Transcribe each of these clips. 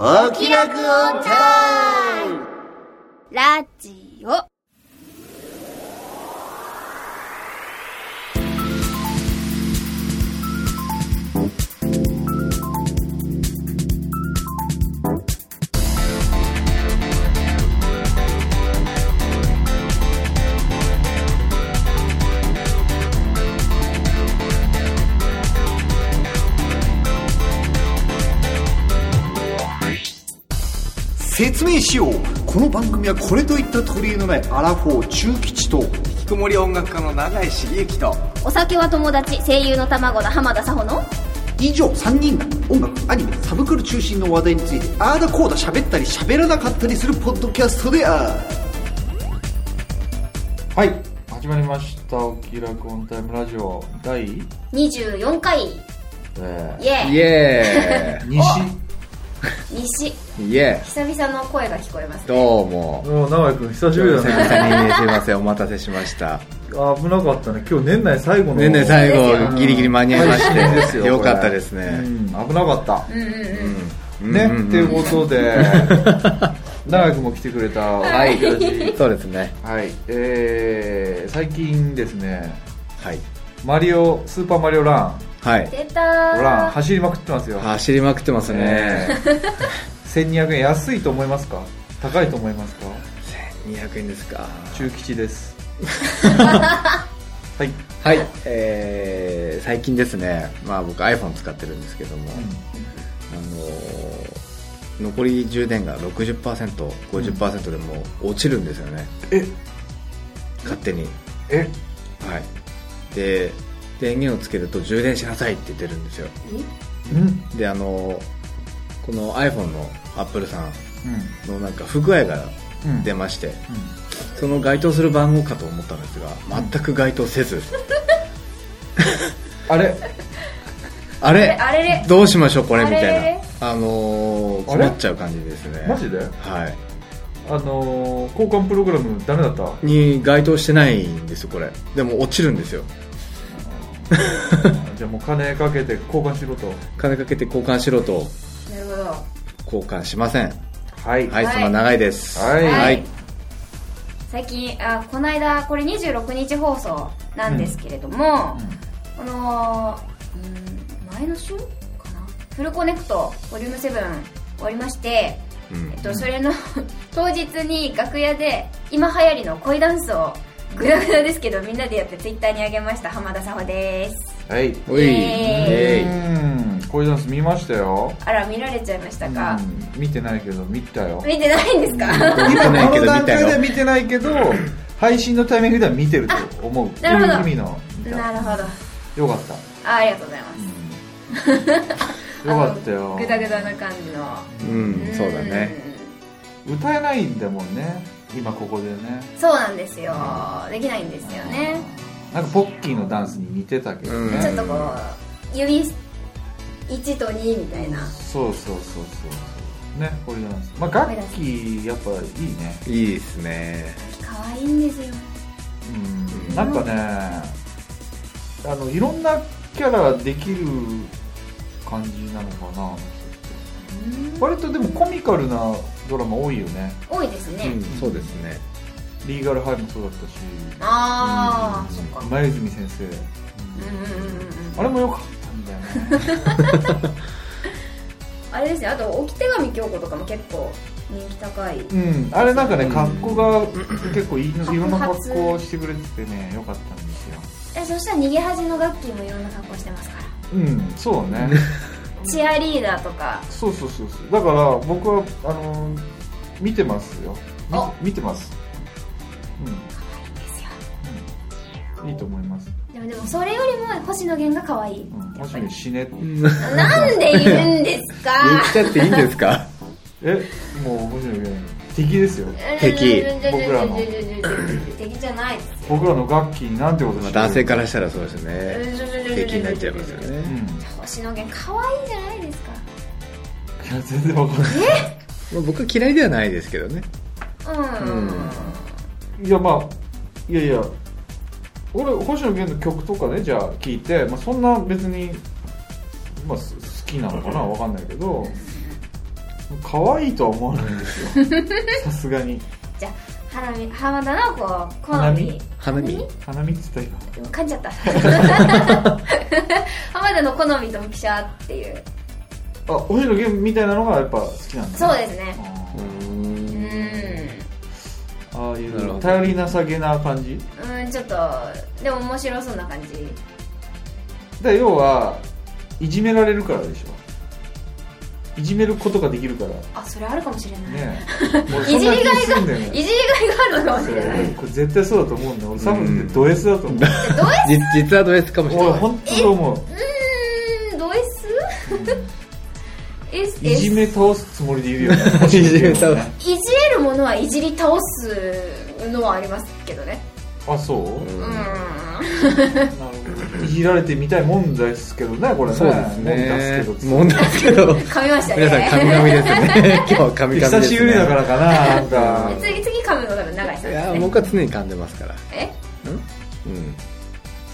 お気楽オンタイムラジオ。説明しようこの番組はこれといった取り柄のないアラフォー中吉と引きこもり音楽家の永井茂之とお酒は友達、声優の卵の浜田さほの。以上3人が音楽アニメサブクル中心の話題についてあーだこうだ喋ったり喋らなかったりするポッドキャストであるはい始まりました「お気楽オンタイムラジオ」第、24回。えイェーイ。イエー、西？西。ーイイエ久々の声が聞こえますーね。どうも。お永井君久しぶり久だねすいませんお待たせしました。危なかったね。今日年内最後のねね最後ギリギリ間に合いまし配信ですよてよかったですね。うん。危なかった。うん。うんうん。うんね、うん。っていうことで。永井君も来てくれた。はい。よろしいそうですね。はい。えー、最近ですね。はい。マリオスーパーマリオラン。はい。出たランー。走りまくってますよ。走りまくってますね。え。ー 1200円安いと思いますか？高いと思いますか？200円ですか。中吉です。はい、はい。えー最近ですね。まあ僕 iPhone 使ってるんですけども。あのー残り充電が 60%50% でもう落ちるんですよね。え？勝手に。え？はい。で電源をつけると充電しなさいって出るんですよ。うん。であのこの iPhone の Apple さんうのなんか不具合がん。出まして、その該当する番号かと思ったんですが全く該当せず、あれ？あれ？あれ？れどうしましょうこれみたいな。あのー、困っちゃう感じですね。マジで？はい。あのー、交換プログラムダメだった？に該当してないんですよこれ。でも落ちるんですよ。じゃあもう金かけて交換しろと。金かけて交換しろと。交換しません。はい。はい、はい。そんな長いです。はい。はい。最近、あ、この間、これ26日放送なんですけれども、この、うん、前の週かな？フルコネクト、ボリューム7終わりまして、うん。えっと、それの 当日に楽屋で今流行りの恋ダンスをグダグダですけどみんなでやってツイッターにあげました浜田沙穂です。はい。おい。イエーイ恋ダンス見ましたよ。あら見られちゃいましたか、うん。見てないけど見たよ。見てないんですか？見てないけど見この段たよ階では見てないけど配信のタイミングでは見てると思う。なるほど。意味の。なるほど。よかった。あありがとうございます、よかったよ。グダグダな感じの。うんそうだね。歌えないんだもんね。今ここでね。うんそうなんですよ。できないんですよね。なんかポッキーのダンスに似てたけどうん。ね、ちょっとこう指1と2みたいな。そうそうそうそう。そうねこれダンスまあ楽器やっぱいいね。いいですね。可愛いんですよ。うん。なんかねあのいろんなキャラできる感じなのかな割とでもコミカルなドラマ多いよね。多いですね、うんそうですね。リーガルハイもそうだったし。ああ、そっか。前泉先生、うんうんうんうんあれも良かっだよねあれですねあと置き手紙京子とかも結構人気高い。うんあれなんかねうん格好が結構いいいろんな格好をしてくれててね良かったんですよ。えそしたら逃げ恥のガッキーもいろんな格好してますから。うんそうね。チアリーダーとか。そうそうそうそう。だから僕はあのー見てますよ。見てます。うん。いいと思います、でもそれよりも星野源が可愛い。うん、もしも死ねなんで言うんですか？言っちゃっていいんですか？えもう星野源敵ですよ。敵。僕らの敵じゃないですよ僕らの楽器になんてことまあ男性からしたらそうですね敵になっちゃいますよねうん星野源可愛いじゃないですかいや全然わかんないまあ僕は嫌いではないですけどねうんいやまあいやいや俺星野源の曲とかねじゃあ聴いて、まあ、そんな別に、まあ、す好きなのかなわかんないけど可愛いとは思わないんですよ。さすがに。じゃあ花見浜田のこう好花見？み花見？花見って言った今でも噛んじゃった。浜田の好みときしゃっていう。あ星野源みたいなのがやっぱ好きなんだ、そうですね。あううん。ああいう頼りなさげな感じ？うんちょっとでも面白そうな感じ。で要はいじめられるからでしょ。いじめることができるから。あそれあるかもしれない、ね俺 いじりがいがいじりねがいがあるのかもしれない。これ絶対そうだと思うんだよ。俺サムってド S だと思う。どうじ実はド S かもしれない。俺本当そう思う。うーんどう S? S いじめ倒すつもりでいるよね。いじめ倒す。いじれるものはいじり倒すのはありますけどねあそう、うん。なるほどいじられてみたいもんですけどねこれね。そうですね。もんですけど。噛みましたね皆さん神々ですね今日は神々です、ね、久しぶりだからかななんか。次次噛むの多分長井さんいです。ねや僕は常に噛んでますから。え？うん？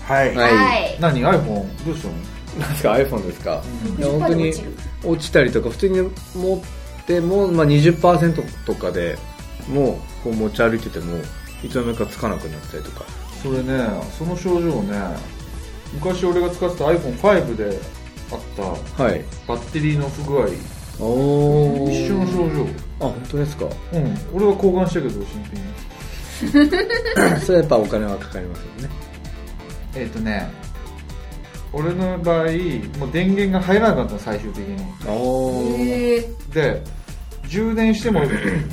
はい、はい。はい。何？iPhone どうしたの？なんですか？iPhone ですか、いや60%本当にで落ちたりとか普通に持っても、まあ、20%とかでもうこう持ち歩いててもいつの間にかつかなくなったりとか。それねその症状ね昔俺が使ってた iPhone5 であった。はい。バッテリーの不具合。お一緒の症状。あ本当ですか。うん。俺は交換したけど新品。に それはやっぱお金はかかりますよね。えっ、とね俺の場合もう電源が入らなかったの最終的に。おー。へー。で充電しても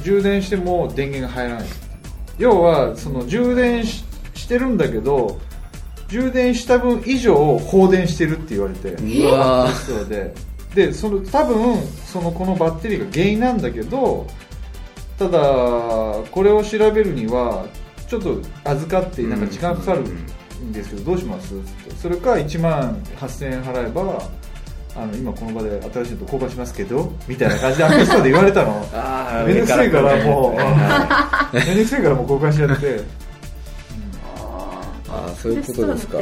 充電しても電源が入らない要はその充電ししてるんだけど充電した分以上放電してるって言われてうわー。そうででその多分そのこのバッテリーが原因なんだけどただこれを調べるにはちょっと預かってなんか時間かかるんですけどどうします？ってそれか1万8000円払えばあの今この場で新しいのと交換しますけどみたいな感じでアクセストで言われたの。あめんどくせえからもう。はめんどくせえからもう交換しちゃって。ああそういうことですか。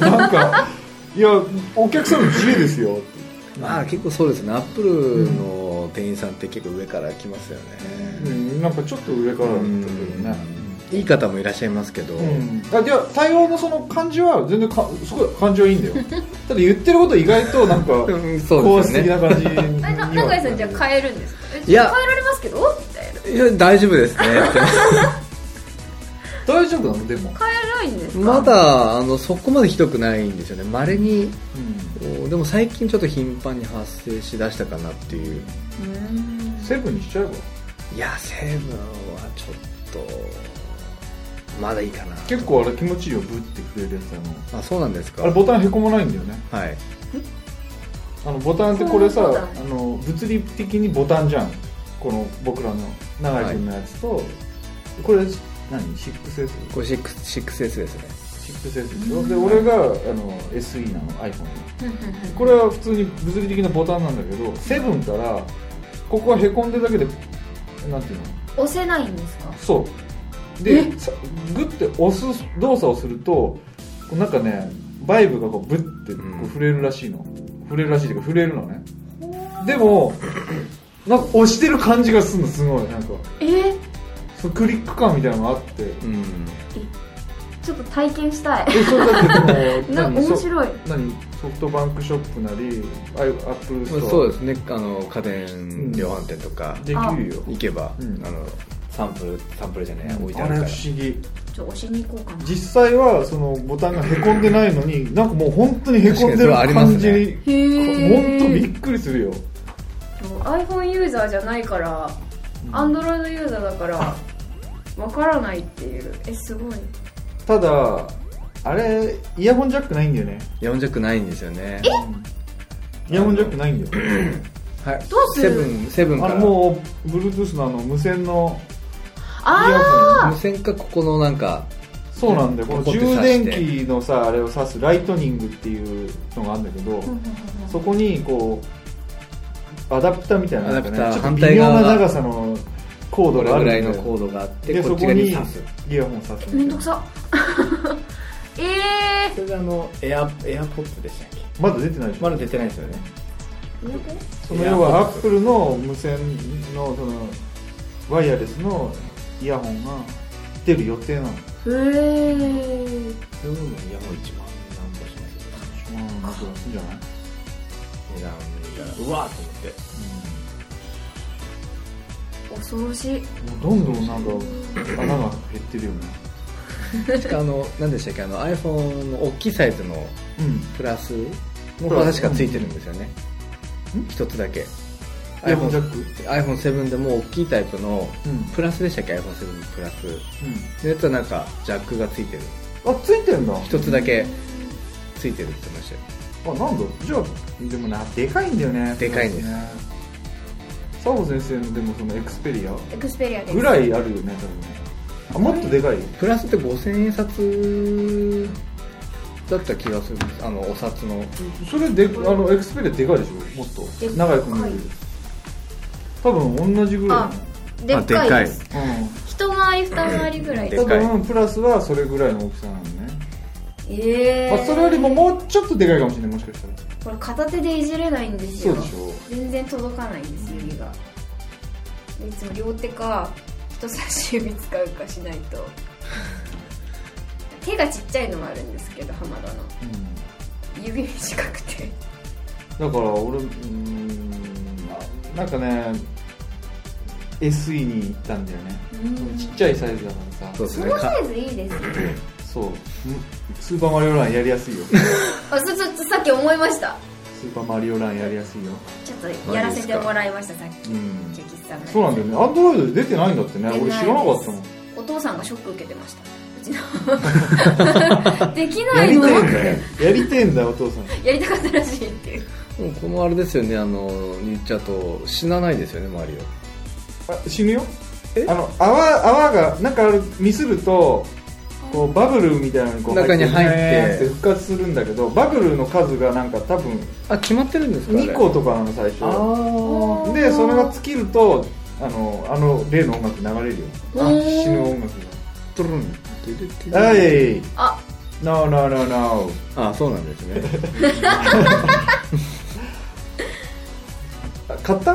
なんかいやお客さんの自由ですよ。まあ結構そうですね。アップルの店員さんって結構上から来ますようね、んなんかちょっと上からだったけどねいい方もいらっしゃいますけど、うん、あいや対応のその感じは全然かすごい感じはいいんだよ。ただ言ってること意外となんか 高圧ですよね。的な感じにえな永井さんじゃあ変えるんですか？えいや。変えられますけど？みたいな。いや大丈夫ですね。っ て大丈夫なの？でも、変えないんですか？まだあのそこまでひどくないんですよね。まれにうん、でも最近ちょっと頻繁に発生しだしたかなっていう。うん。セブンにしちゃえば。いやセブンはちょっとまだいいかな。結構あれ気持ちいいよブッてくれるやつああそうなんですか。のあれボタンへこまないんだよね。はい。ああのボタンってこれさあの物理的にボタンじゃん。この僕らの永井君のやつと、これ何？6S? これ 6- 6S ですね。6S でしょ？で俺があの SE なの iPhone の。これは普通に物理的なボタンなんだけどセブンからここがへこんでるだけでなんていうの？押せないんですか？そうでさグッて押す動作をするとこうなんかねバイブがこうブッてこうん。う触れるらしいの、触れるらしいっていうか触れるのね。でもなんか押してる感じがするのすごい。なんか。え？そのクリック感みたいなのがあって。うん。ちょっと体験したい。えそれだってでも な何面白い。そ何？ソフトバンクショップなり Apple Store そうですね。あの家電量販店とかできるよ。行けば、うん。あのサンプルサンプルじゃない置いてああれるから。不思議。ちょっと押しに行こうかな。実際はそのボタンがへこんでないのに なんかもう本当にへこんでる確かにそじに本当びっくりするよ。iPhone ユーザーじゃないから Android ユーザーだからわからないっていう。えすごい。ただあれイヤホンジャックないんだよね。イヤホンジャックないんですよね。イヤホンジャックないんだよはい。どうする？セブンセブンかあらのもう Bluetooth のあの無線のあホン無線かここのなんかそうなんだよ。この充電器のさあれを挿すライトニングっていうのがあるんだけどあそこにこうアダプターみたいななんかねちょっと微妙な長さのコードこれぐらいがあるんだよ。のコードがあってでこっちそこにイヤホン挿すめんどくさ。ええそれであのエアエアポッツでしたっけ？まだ出てないでしょ。まだ出てないですよね。その要はアップルの無線のそのワイヤレスのイヤホンが出る予定なの。へえそういうのイヤホン1万何本します？ようんなんかすんじゃない値段見たらうわーと思って。恐ろしい。もうどんどんなんか穴が減ってるよね。確かあの何でしたっけ？あの iPhone の大きいサイズのうん。プラスのが確かついてるんですよね。うん。一つだけイヤホンジャック iPhone7 でも大きいタイプのうん。プラスでしたっけ？iPhone7 プラス。うのやつはなんかジャックがついてる。んあついてんだ。一つだけついてるって言ってましたよ。あなんだ？じゃあでもなでかいんだよね。でかいんですね。佐保先生のでもそのエクスペリア？エクスペリアぐらいあるよね多分ね。あもっとでかい？プラスって5000円札だった気がするんです。あのお札の。それであのエクスペリアでかいでしょ？もっと。でかい。長く見える多分同じぐらい。でっかいです。うん一回り二回りぐらい。多でかい分プラスはそれぐらいの大きさなのね、ええまあ、それよりももうちょっとでかいかもしれないもしかしたら。これ片手でいじれないんですよ。そうでしょ。全然届かないんです指がいつも両手か人差し指使うかしないと。手がちっちゃいのもあるんですけど浜田の。指短くて。だから俺うーんなんかね SE に行ったんだよね。うん。ちっちゃいサイズだからさ。そうですね。のサイズいいですよそう。うんスーパーマリオランやりやすいよ。あそそさっき思いました。スーパーマリオランやりやすいよ。ちょっとやらせてもらいましたさっき。うん。ケキスさんのそうなんだよね。アンドロイドで出てないんだってね。俺知らなかったもん。お父さんがショック受けてました。うちのできないの？やりてえんだよ。やりてえんだよお父さん。やりたかったらしいっていうもうこのあれですよねあの言っちゃうと死なないですよねマリあ死ぬよ？あの泡泡がなんかあるミスるとこうバブルみたいなのにこう中に入って。復活するんだけどバブルの数がなんか多分オあ決まってるんですかあれ？2個とかなの最初。あでそれが尽きるとあのあの例の音楽流れるよ。あ死ぬ音楽トゥルン。がはい。あ。No no no no あそうなんですね。あ 買った？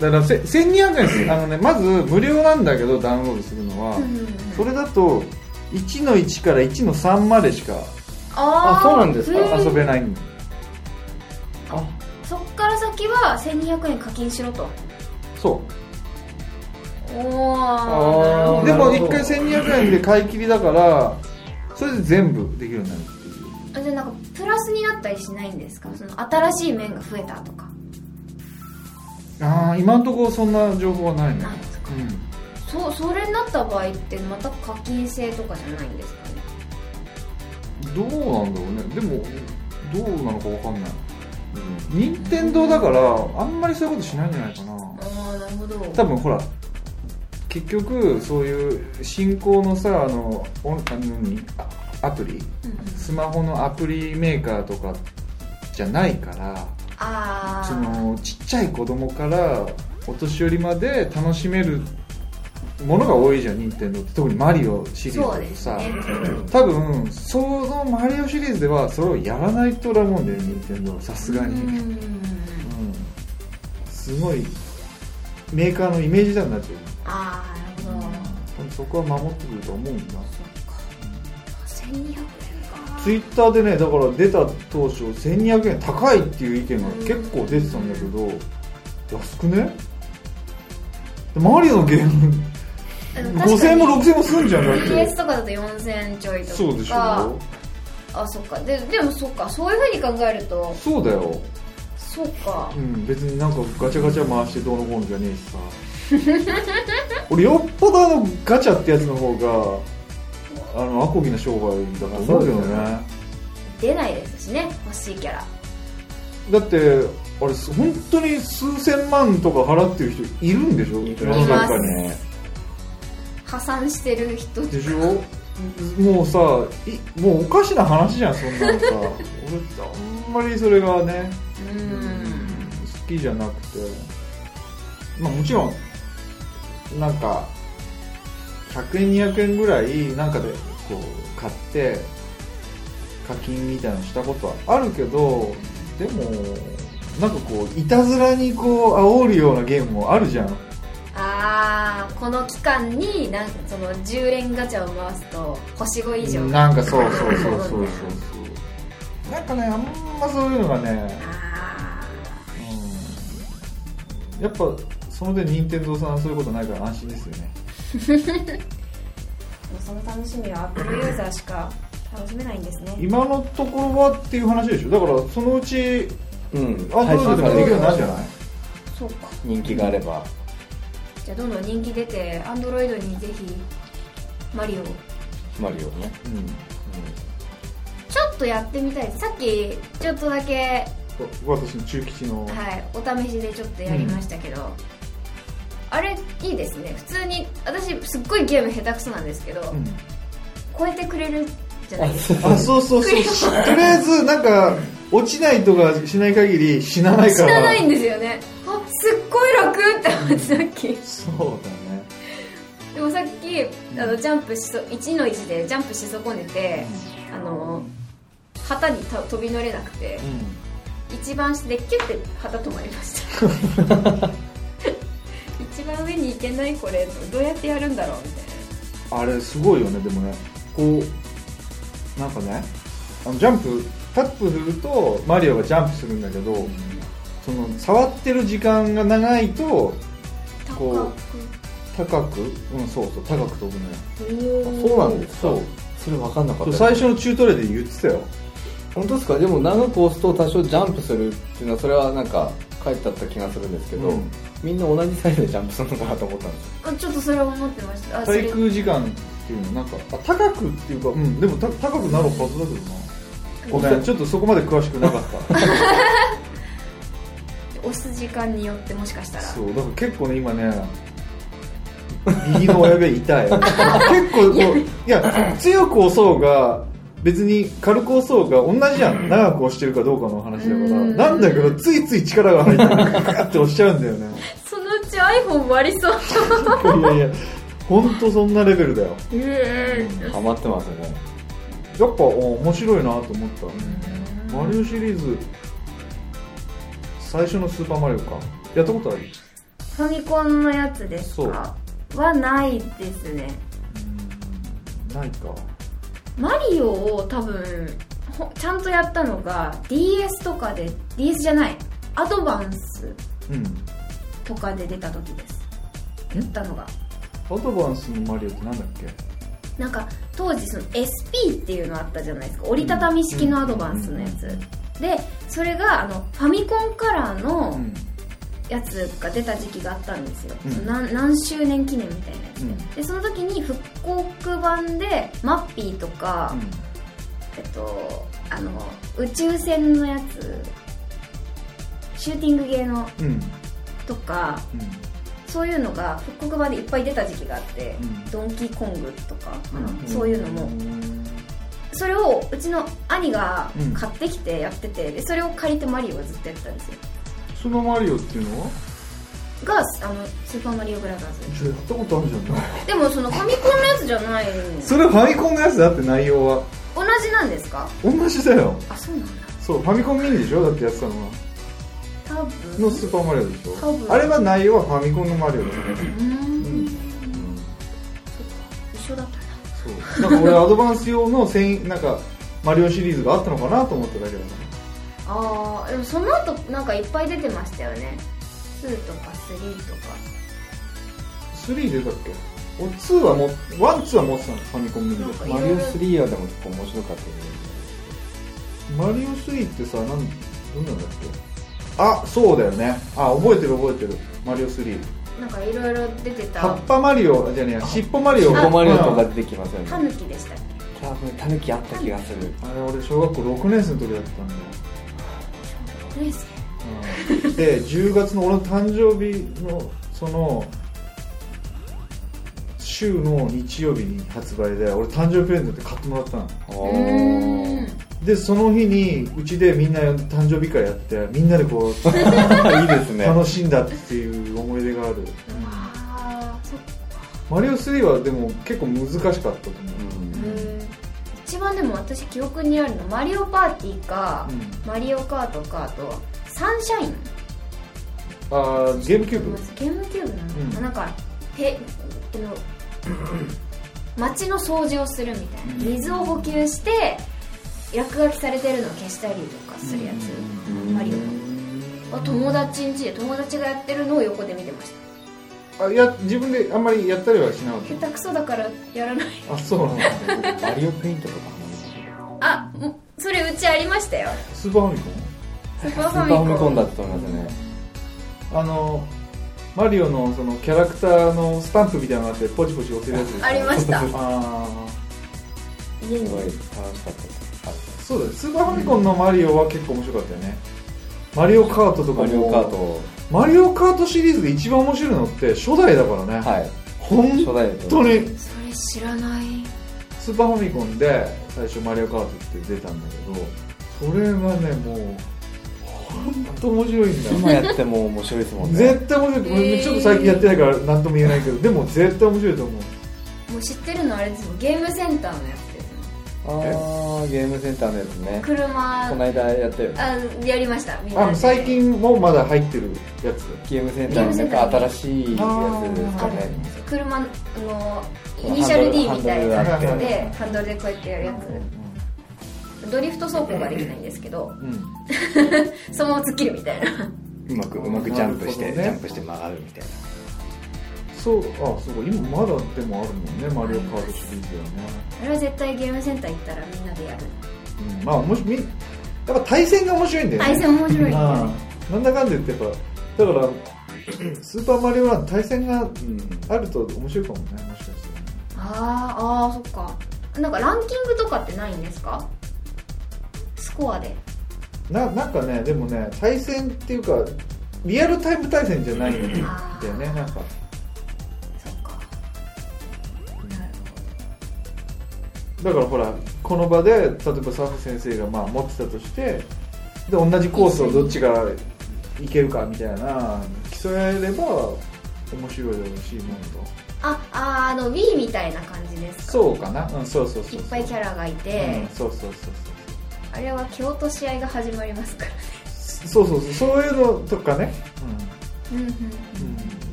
だからせ1200円ですあのねまず無料なんだけどダウンロードするのは。それだと1の1から1の3までしかああそうなんですか？遊べないんだあ。そっから先は1200円課金しろと。そう。おおでもなるほど。1回1200円で買い切りだからそれで全部できるようになるっていう。じゃあなんかプラスになったりしないんですか？その新しい面が増えたとかああ今のところそんな情報はないね。ないですか。うん。そうそれになった場合ってまた課金制とかじゃないんですかね？どうなんだろうね。でもどうなのかわかんない。任天堂だからあんまりそういうことしないんじゃないかな。ああなるほど。多分ほら結局そういう進行のさあのオンあのアプリ？うんうん。スマホのアプリメーカーとかじゃないからそのちっちゃい子供からお年寄りまで楽しめるものが多いじゃん任天堂って特にマリオシリーズってさ。ね。多分そのマリオシリーズではそれをやらないとだもんだよ任天堂さすがに、ううん。んすごいメーカーのイメージダウンになっちゃうああなるほど。そこは守ってくると思うんだ。1200円かツイッターでねだから出た当初1200円高いっていう意見が結構出てたんだけど安くね？でマリオのゲーム。5000円も6000円もすんじゃんだって。PS とかだと4000ちょいとか。そうでしょ。あそっか。ででもそっか。そういうふうに考えると。そうだよ。そうか。うん別になんかガチャガチャ回してどうのこうのじゃねえしさ。俺よっぽどあのガチャってやつの方があのアコギな商売だと思うけどね。出ないですしね欲しいキャラ。だってあれ本当に数千万とか払ってる人いるんでしょ？世の中に。破産してる人でしょ？もうさいもうおかしな話じゃんそんなのさ。俺あんまりそれがねうん好きじゃなくて。まあもちろんなんか100円200円ぐらいなんかでこう買って課金みたいなのしたことはあるけどでもなんかこういたずらにこう煽るようなゲームもあるじゃん。ああこの期間になんかその10連ガチャを回すと星5以上。なんかそうそうそうそうそう。そうなんかねあんまそういうのがね、あうん、やっぱその点任天堂さんはそういうことないから安心ですよねその楽しみは Apple ユーザーしか楽しめないんですね。今のところはっていう話でしょ？だからそのうちうん。アンドロイドでもできるようになるんじゃない？そうか。人気があれば。じゃあどんどん人気出て Android にぜひマリオ。マリオね。ちょっとやってみたい。さっきちょっとだけ私の中吉の、はいお試しでちょっとやりましたけど、あれいいですね。普通に私すっごいゲーム下手くそなんですけど、うん。超えてくれるじゃないですか。あそうそうそう。とりあえずなんか落ちないとかしない限り死なない死から。なないんですよね。あすっごい楽って思ってさっき。そうだね。でもさっきあのジャンプしそ1の1でジャンプし損ねて、あの旗にた飛び乗れなくて、一番下でキュッて旗止まりました 一番上に行けないこれどうやってやるんだろうみたいな。あれすごいよねでもね。こうなんかねあのジャンプタップするとマリオがジャンプするんだけど、その触ってる時間が長いとこう高く。うんそうそう高く飛ぶのよ。高そうなんですか？そう。それ分かんなかった。そう最初のチュートリアルで言ってたよ。本当ですか？でも長く押すと多少ジャンプするっていうのはそれはなんか書いてあった気がするんですけど、うんみんな同じサイズでジャンプするのかなと思ったんですよ。あちょっとそれは思ってました。あそれ。滞空時間っていうのなんかあ高くっていうかうん。でもた高くなるはずだけどな。ごめんちょっとそこまで詳しくなかった。押す時間によってもしかしたら。そうだから結構ね今ね右の親指痛い。結構こう いや強く押そうが別に軽く押そうが同じじゃん。長く押してるかどうかの話だから。うん。なんだけどついつい力が入ってガーって押しちゃうんだよね。そのうち iPhone 割りそう。いやいや本当そんなレベルだよ。えハマってますよね。やっぱお面白いなと思った。マリオシリーズ最初のスーパーマリオか。やったことある？ファミコンのやつですか？はないですね。ないかマリオを多分ほちゃんとやったのが DS とかで DS じゃないアドバンスうんとかで出た時です。やったのが。アドバンスのマリオってなんだっけ？なんか当時その SP っていうのあったじゃないですか。折りたたみ式のアドバンスのやつ。でそれがあのファミコンカラーのうんやつが出た時期があったんですよ、うん。何何周年記念みたいなやつで,、うん。でその時に復刻版でマッピーとか、えっとあの宇宙船のやつシューティングゲーのうん。うんとかうん。そういうのが復刻版でいっぱい出た時期があって、うん。ドンキーコングとかかな、うん。そういうのも。それをうちの兄が買ってきてやっててでそれを借りてマリオをずっとやってたんですよそのマリオっていうのは？があのスーパーマリオブラザーちょやったことあるじゃん。なズでもそのファミコンのやつじゃないそれファミコンのやつだって内容は？同じなんですか？同じだよ。あそうなんだ。そうファミコンミニでしょ？だってやってたのは。多分。のスーパーマリオでし多分。ょあれは内容はファミコンのマリオだよ。ねうーん。一緒だったな。そう。なんか俺アドバンス用の専なんかマリオシリーズがあったのかなと思っただけだねああでもその後なんかいっぱい出てましたよね。2とか3とか。3出たっけ？お2はも1、2は持ってたのファミコンミニで。マリオ3はでも結構面白かったですマリオ3ってさなんどんなんだっけ？あそうだよね。あ覚えてる覚えてる。マリオ3なんかいろいろ出てた。葉っぱマリオじゃねえや。尻尾マリオ。ねマリオとかうん出てきますよね。タヌキでしたっけ？多分タヌキあった気がする。あれ俺小学校6年生の時だったんだよレースうん。で10月の俺の誕生日のその週の日曜日に発売で俺誕生日プレゼントで買ってもらったの。でその日にうちでみんな誕生日会やってみんなでこう いいですね。楽しんだっていう思い出がある。あーそっマリオ3はでも結構難しかったと思う、一番でも私記憶にあるのマリオパーティーか、うん。マリオカートかあとサンシャイン。あーゲームキューブ。ゲームキューブなの、うん。なんかてあの 街の掃除をするみたいな。水を補給して落書きされてるのを消したりとかするやつ、マリオの。友達ん家。で友達がやってるのを横で見てましたあいや自分であんまりやったりはしなかっ下手くそだからやらない。たあそうなんだ。マリオペイントとかあもうそれうちありましたよ。スーパーファミコン？スーパーファミコン。ミコンだったと思いますね。あのマリオのそのキャラクターのスタンプみたいなのがあってポチポチ押せるやつですかありました。あ家にすごい楽しかったそうだよ。スーパーファミコンのマリオは結構面白かったよねマリオカートとかも。マリオカート。マリオカートシリーズで一番面白いのって初代だからね、はい。本当に。それ知らない。スーパーファミコンで最初マリオカートって出たんだけどそれがねもう本当面白いんだよ。今やっても面白いですもんね。絶対面白い、へー。ちょっと最近やってないから何とも言えないけどでも絶対面白いと思う。もう知ってるのあれですよゲームセンターのやつああゲームセンターのやつね。車。この間やったよね。あやりましたみんなで。あ最近もまだ入ってるやつ。ゲームセンターのなんか新しいやつですかね。んですよ車のイニシャル D みたいなやつでハンドルでこうやってやるやつ。ドリフト走行ができないんですけどうん。そのまま突っ切るみたいな。うまくうまくジャンプして、ねジャンプして曲がるみたいなそうあそうか今まだでもあるもんねマリオカートシリーズはね、あれは絶対ゲームセンター行ったらみんなでやるうん、まあもしみやっぱ対戦が面白いんだよね。対戦面白いね。あなんだかんだ言ってやっぱだから スーパーマリオランド対戦があると面白いかもねもしかしてね。あーあーそっか。なんかランキングとかってないんですか？スコアで。ななんかねでもね対戦っていうかリアルタイム対戦じゃないんだよねなんかだからほらこの場で例えばサフ先生がまあ持ってたとしてで同じコースをどっちがいけるかみたいな競えれば面白いだろうしもっとああーあの Wii みたいな感じですか？そうかな？うんそうそうそうそう。いっぱいキャラがいて、うん、そうそうそうあれは蹴落とし合いが始まりますからそうそうそうそう。そういうのとかね。うん。うんうん、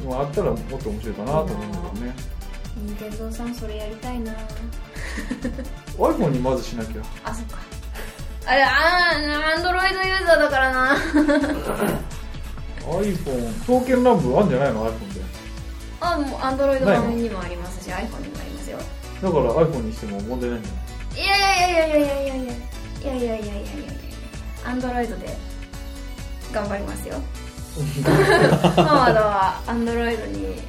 うん、もうあったらもっと面白いかなと思うんだけどね。任天堂さんそれやりたいな iPhone にまずしなきゃ。あそっか。あれあーアンドロイドユーザーだからな。iPhone 刀剣乱舞あるんじゃないの？iPhone で。あもうアンドロイド版にもありますし iPhone にもありますよ。だから iPhone にしても問題ないんじゃないいやいやいやいやいやいやいやいやいやいやいやいやいやアンドロイドで頑張りますよママドはアンドロイドにし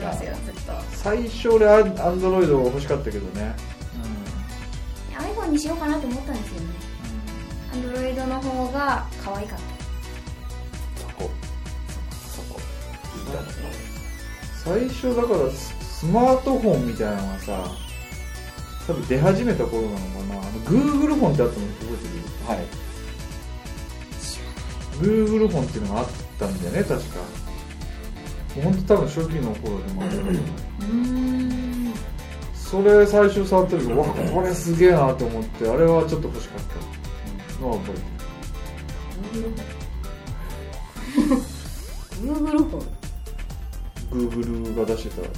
ますよずっと最初俺アンドロイド欲しかったけどね iPhone にしようかなと思ったんですよね。アンドロイドの方が可愛かっそこ。そこ。最初だからススマートフォンみたいなのがさ多分出始めた頃なのかな。あの Google フォンってあったの覚えてる？はい。Google フォンっていうのがあったんだよね確か。もうほんと多分初期の頃でもあったけどたうーんそれ最初触った時わこれすげえなと思ってあれはちょっと欲しかった。のは覚えてる Google フォン Google が出してた。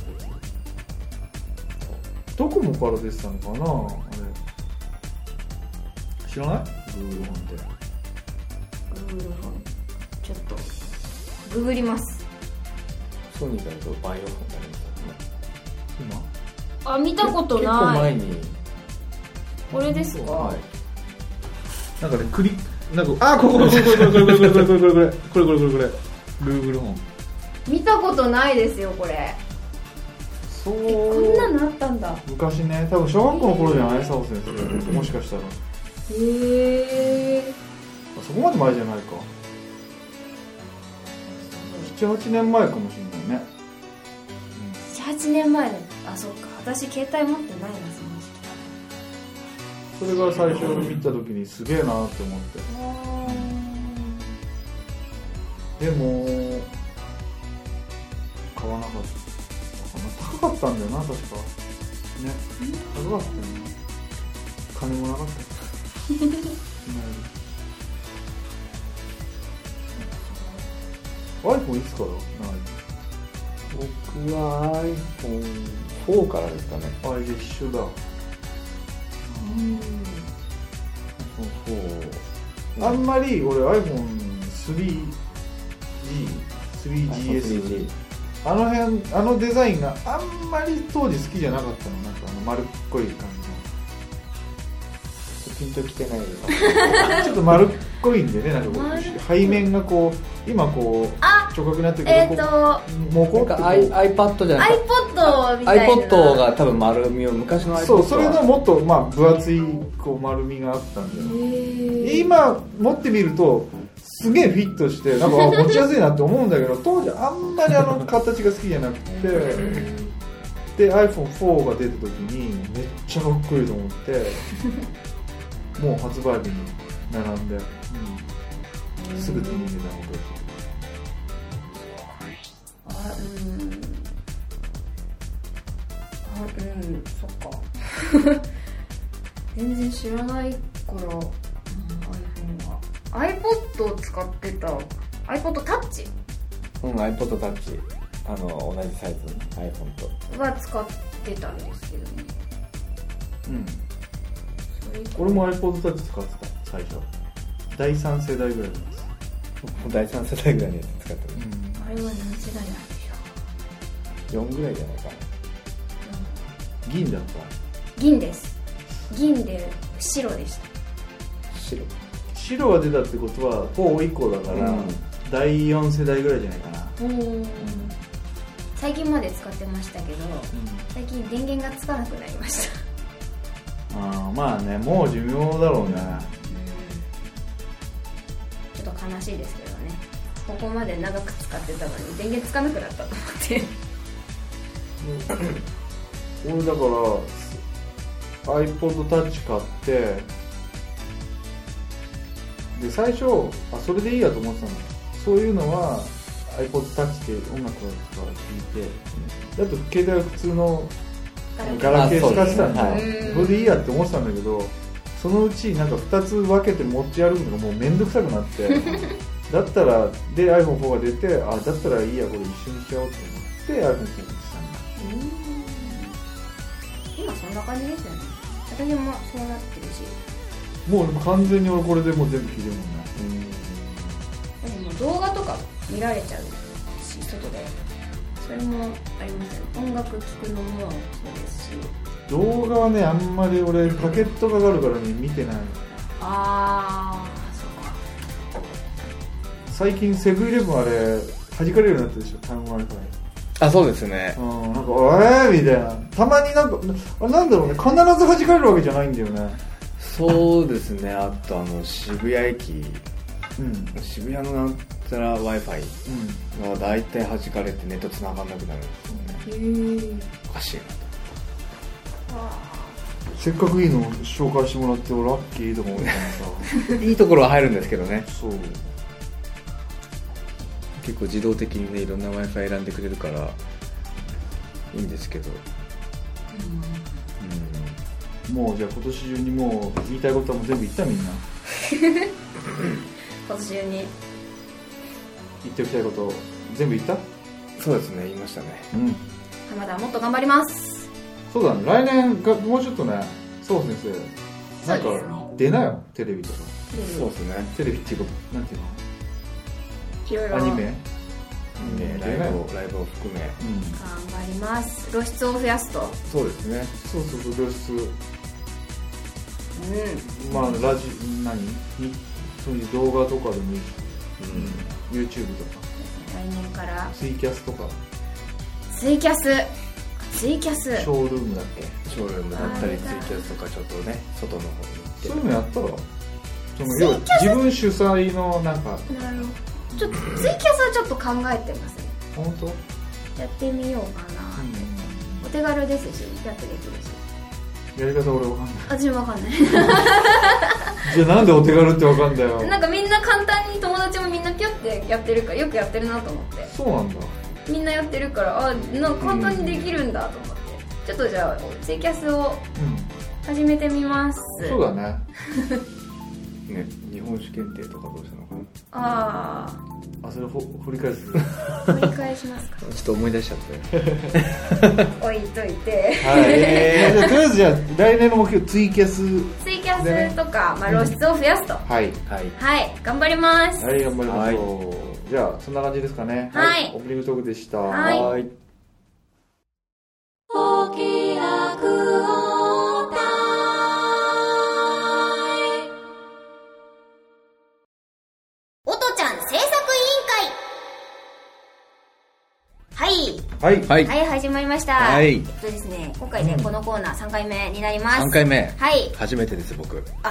ドコモから出てたのかなあれ。知らない ?Google フォンって Google フォンちょっと。ググります。ソニーだとバイオフォンがあります今？あ見たことない。結構前にこれですか、はい。なんかねクリなんかあこここれこれこれこれこれこれこれこれこれこれこれこれこれこれ Google フォン見たことないですよこれそうこんなのあったんだ昔ね多分小学校の頃じゃない佐尾先生もしかしたらへえそこまで前じゃないか78年前かもしれないね78年前のあそっか。私携帯持ってないなその時それが最初見た時にすげえなって思って。でも買わなかった。かな高かったんだよな確か。ね。高かったよね金もなかった。今より iPhone いつから？僕は iPhone4 からですかね。あれ一緒だ。iPhone4 あんまり俺 iPhone3G 3GS 3G あの辺あのデザインがあんまり当時好きじゃなかったの。なんかあの丸っこい感ピンときてない ちょっと丸っこいんでねなんか背面がこう今こうあ直角になってるえっ、けど、とこうもこってこう。I- iPad じゃなくて iPod みたいな。iPod が多分丸みを昔の iPod はそうそれのもっとまあ分厚いこう丸みがあったんだよ。今持ってみるとすげえフィットしてなんかあ持ちやすいなって思うんだけど 当時あんまりあの形が好きじゃなくて。で iPhone4 が出た時にめっちゃかっこいいと思って もう発売日に並んで、うん。すぐ手に入れたの覚あうんあうんそっか。全然知らないから、うん、iPhone は。iPod を使ってた。iPod Touch うん iPod Touch あの同じサイズの iPhone と。は使ってたんですけどね。うん。俺も iPod Touch 使ってた最初。第3世代ぐらいです、第3世代ぐらいのやつ使ってるあれは何世代なんでしょ4ぐらいじゃないかな。銀だった。銀です。銀で白でした。白。白が出たってことは4以降だから、うん。第4世代ぐらいじゃないかな、最近まで使ってましたけど最近電源がつかなくなりました。ああまあねもう寿命だろうね、ちょっと悲しいですけど。ねここまで長く使ってたのに電源つかなくなったと思って。俺だから iPod Touch 買ってで最初あそれでいいやと思ってたの。そういうのは iPod Touch で音楽とか聴いてだと携帯は普通のガラケー。使ってたんでそれでいいやって思ってたんだけどそのうちなんか2つ分けて持ち歩くのがもう面倒くさくなってだったらで iPhone4 が出てあだったらいいやこれ一緒にしちゃおうと思って iPhone4 にしたんだ。今そんな感じですよね。私もそうなってるし。もう完全に俺これでもう全部聞いてるもんね。でも動画とか見られちゃうし外で。それもありますよね。音楽聴くのもそうですし。動画はねあんまり俺パケットがかかるからね見てないああ最近セブンイレブンあれ弾かれるようになったでしょタウン Wi-Fi あそうですね。うんなんかえーみたいな。たまになんかあれなんだろうね必ず弾かれるわけじゃないんだよね。そうですね。あとあの渋谷駅。うん。渋谷のなんたら w i f i うん。が大体弾かれてネット繋がんなくなる。んですよねへえおかしいな。せっかくいいの紹介してもらって俺ラッキーとか思ったのさ。いいところは入るんですけどね。そう結構自動的にねいろんな w i f i 選んでくれるからいいんですけど。もうじゃあ今年中にもう言いたいことはもう全部言ったみんな。今年中に。言っておきたいこと全部言った？うんそうですね言いましたね。うん。浜田はもっと頑張ります。そうだね来年がもうちょっとねそう先生なんか出なよテレビとか。そうですね。テレビっていうかなんていういろいろのアニメ？ねライブをライブ。を含め。うん頑張ります。露出を増やすと。そうですね。そうそうそう露出。うまあラジ何？にそういう動画とかでもいい。し、YouTube とか。ん来年から。ツイキャスとか。ツイキャス。ツイキャス。ショールームだっけ？ショールームだったりツイキャスとかちょっとね外の方に行って。そういうのやったら。その要は自分主催のなんかなるほどちょっとツイキャスはちょっと考えてますね。本当、やってみようかなって、お手軽ですしやってできるし。やり方俺わかんない。私もわかんない。じゃあなんでお手軽ってわかんだよ。なんかみんな簡単に友達もみんなピュってやってるからよくやってるなと思って。そうなんだ。みんなやってるからあなんか簡単にできるんだと思って。ちょっとじゃあツイキャスをうん。始めてみます。そうだね ね日本酒検定とかどうしたのかな？あああそれほ振り返す？繰り返しますか？ちょっと思い出しちゃって 置いといて。はい、えー、じゃあとりあえずじゃあ来年の目標ツイキャス。ツイキャスとか、まあ、露出を増やすと、はい。はい。はい。頑張ります、はい頑張りましょう、じゃあそんな感じですかね。はい。オープニングトークでした。はいはいはいはいはい、始まりました。はいえっとですね、今回ね、このコーナー3回目になります。3回目はい。初めてです僕あ、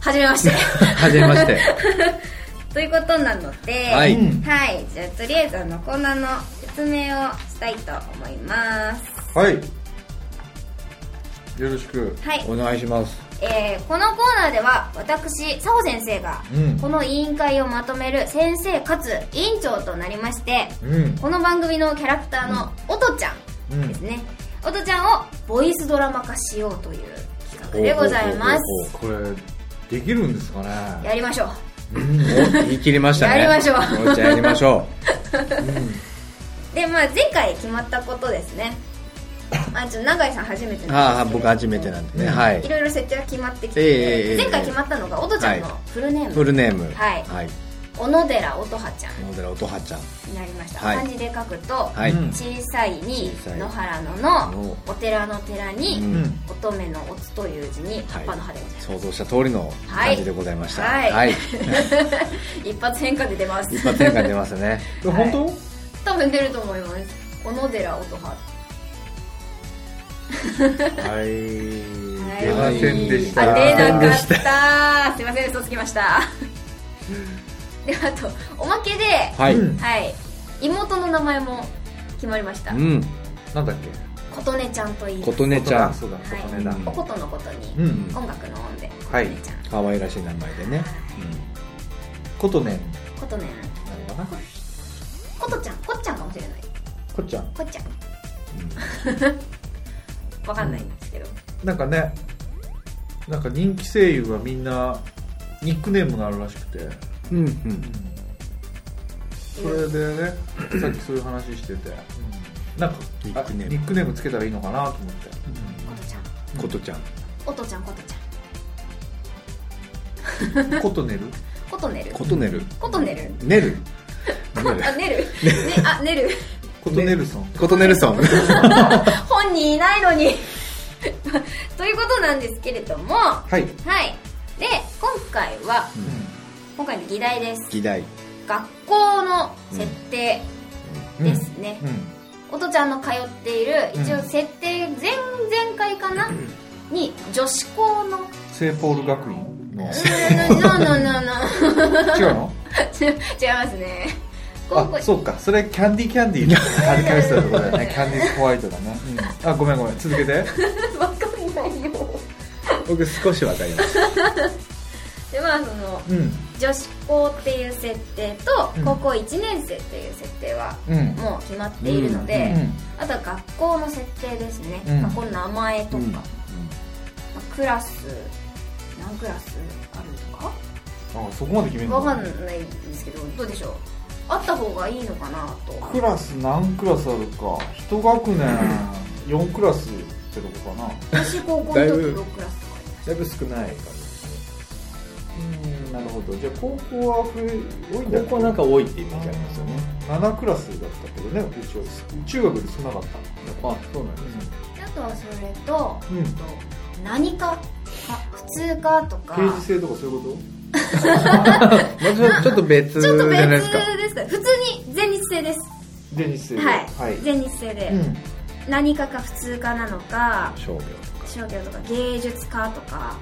はじめまして。はじめまして ということなので、はいうんはい。じゃあ、とりあえず、あの、コーナーの説明をしたいと思います。はいよろしくはい。お願いしますえーこのコーナーでは、私、佐保先生が、うんこの委員会をまとめる先生かつ委員長となりまして、うんこの番組のキャラクターのおとちゃんですね。おとちゃんをボイスドラマ化しようという企画でございます。これできるんですかねやりましょう。お言い切りましたねやりましょうやりましょで、まあ前回決まったことですね。あ、ちょっと永井さん初めてうなんです僕初めてなんでね。はい。いろいろ設定が決まってきて前回決まったのが、おとちゃんのフルネーム、フルネーム。はい。はい。小野寺音葉ちゃん。小野寺音葉ちゃん。になりました。はい。漢字で書くと、小さいに野原ののの。お寺の寺に、うん。乙女の乙という字に葉っぱの葉でございます、想像した通りの感じでございました。はい。はい。一発変化で出ます。一発変化出ますね。本当、多分出ると思います。小野寺音葉はい。出ませんでした。あ出なかっ出ませんでした。すいません嘘つきました。であとおまけではい。うん。はい。妹の名前も決まりました。うん。なんだっけ？琴音ちゃんと言います琴音ちゃん。そうだはい。琴音だ、おことのことに、うん音楽の音ではい。琴音ちゃん。可愛らしい名前でね。ことね琴音。なのかな？ことちゃん。こっちゃんかもしれない。こっちゃん。こっちゃん わかんないんですけど、なんかねなんか人気声優はみんなニックネームがあるらしくて。うんうん。それでねさっきそういう話してて、なんかニックネーム。あニックネームつけたらいいのかなと思って、ことちゃん。ことちゃん。おとちゃんことちゃん。コトネルことねる。ことねる。ことねる。ねる。あねる。ねあねるコトネルソン、ことねるソン本人いないのに。ということなんですけれども。ははい、いで今回は今回の議題です。議題。学校の設定ですね、うん。おとちゃんの通っている一応設定前々回かな？に女子校の聖ポール学院の。違うの違いますねあそうか。それキャンディーキャンディーキャンディーキャンディーのところだよね。キャンディーホワイトだね、あごめんごめん。続けて。わかんないよ。僕少しわかります。でまあそのうん。女子校っていう設定とうん。高校1年生っていう設定はうん。もう決まっているので、うん。あとは学校の設定ですね、うん。学校の名前とか、うん。まあクラス何クラスあるとか？あそこまで決めるの？わかんないんですけどどうでしょう？あった方がいいのかなと。クラス何クラスあるか。一学年 4クラスってとこかな。私高校の時だいぶ6クラスとか。だいぶ少ない。感うん。なるほど。じゃあ高校は増え多いんだ。じ高校なんか多いってイメージありますよね。7クラスだったけどねうちは中学で少なかった。あそうなんですね。であとはそれと、うん。何かか普通かとか。定時制とかそういうこまず ちょっと別じちょっと別ゃないですか。ですか。普通に全日制です。と全日制で。はい、はい。全日制で、うん。何かか普通科なのか商業とか。商業とか芸術家とか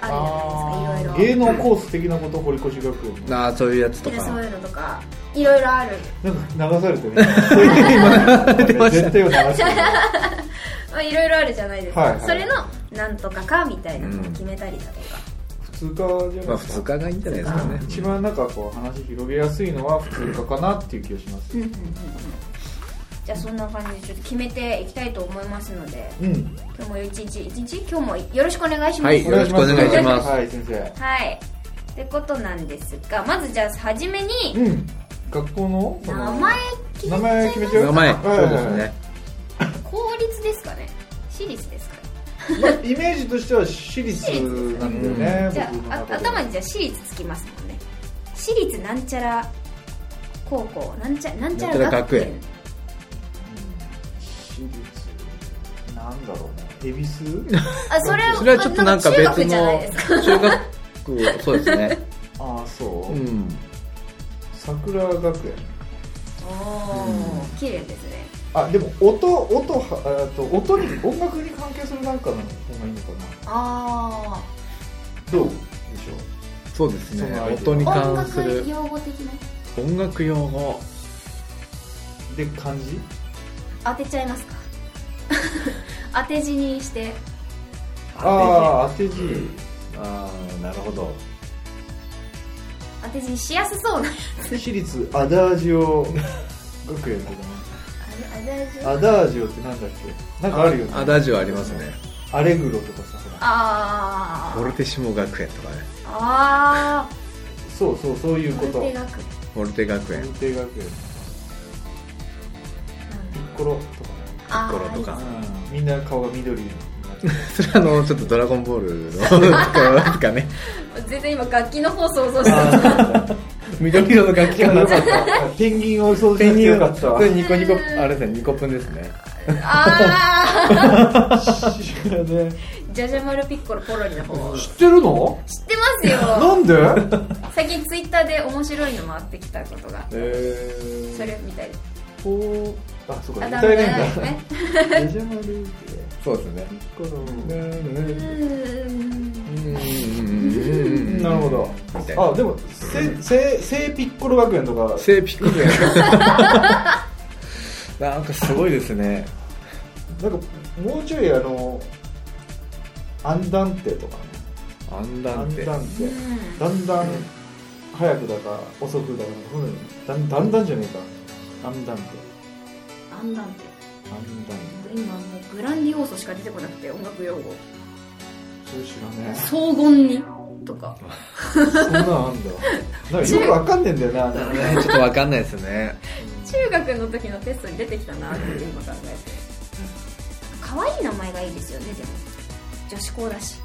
あるじゃないですか。いろい芸ろ能コース的なこと堀越学園の。ああそういうやつとか。でそういうのとかいろいろある。なんか流されてね。今。絶対は流してる。まあいろいろあるじゃないですか、はいはい。それのなんとかかみたいなのを決めたりだとか、普通科じゃないですか、まあ普通科がいいんじゃないですかね。一番なんかこう話広げやすいのは普通科かなっていう気がします。うんうんうんうん。じゃあそんな感じでちょっと決めていきたいと思いますのでうん。今日も一日一日？今日もよろしくお願いします。はいよろしくお願いします。はい先生。はい。ってことなんですがまずじゃあ初めにうん。学校の名前決め名前決めちゃう？名前。はい。はいはいそうですね。公立ですかね。私立ですかねまあイメージとしては私立なんだよねじゃあ頭にじゃあ私立つきますもんね。私立なんちゃら高校なんちゃなんちゃら学学園。園私立なんだろうね。恵比寿？あそれはそれはちょっとなんか別の中学そうですね。ああそう、うん。桜学園。おお綺麗ですねあでも音音はあと音に音楽に関係するなんかの方がいいのかあなどうでしょそうですね。音にあ音関する。楽用語的な。音楽用語。うで漢字？当てちゃいますか？当て字にして。ああ当て字。ああなるほど。当て字にしやすそうな私立アダージオ学園とかね。あれあれアダージオってなんだっけ？なんかあるよね。アダジオありますね。アレグロとかさ。あー。ボルテシモ学園とかね。あそうそうそういうーこと。ボルテ学園。ボルテ学園。ボルテ学園。ピッコロとかね。あーコロとか。うん。みんな顔が緑 それはあのちょっとドラゴンボールのですかね。全然今楽器の方想像してあたー緑色の楽器かった。ペンギンを想像してよかったわ。ニコニコあれですねニコプンですね。ああね。ジャジャマルピッコロポロリの方。知ってるの？知ってますよ。なんで？最近ツイッターで面白いの回ってきたことが。えー。それみたいです。こうあそうか。歌えないんだだね。デジャマルそうですね。ピッコロうん。なるほど。あでもせせ聖ピッコロ学園とか。聖ピッコロ なんかすごいですね。なんかもうちょいあのアンダンテとか。ねアンダアンテ。ンダンテ。うん。だんだん早くだか遅くだか。うん。だんだんだんじゃねえか。アンダンテ。アンダンテ。アンダンテ今もうグランディオーソしか出てこなくて音楽用語。それ知らね荘厳に。とか。えそんなのあんだ。なんかよくわかんねえんだよな ちょっとわかんないですね。中学の時のテストに出てきたなって今考えて。可愛い名前がいいですよねでも。女子校だし。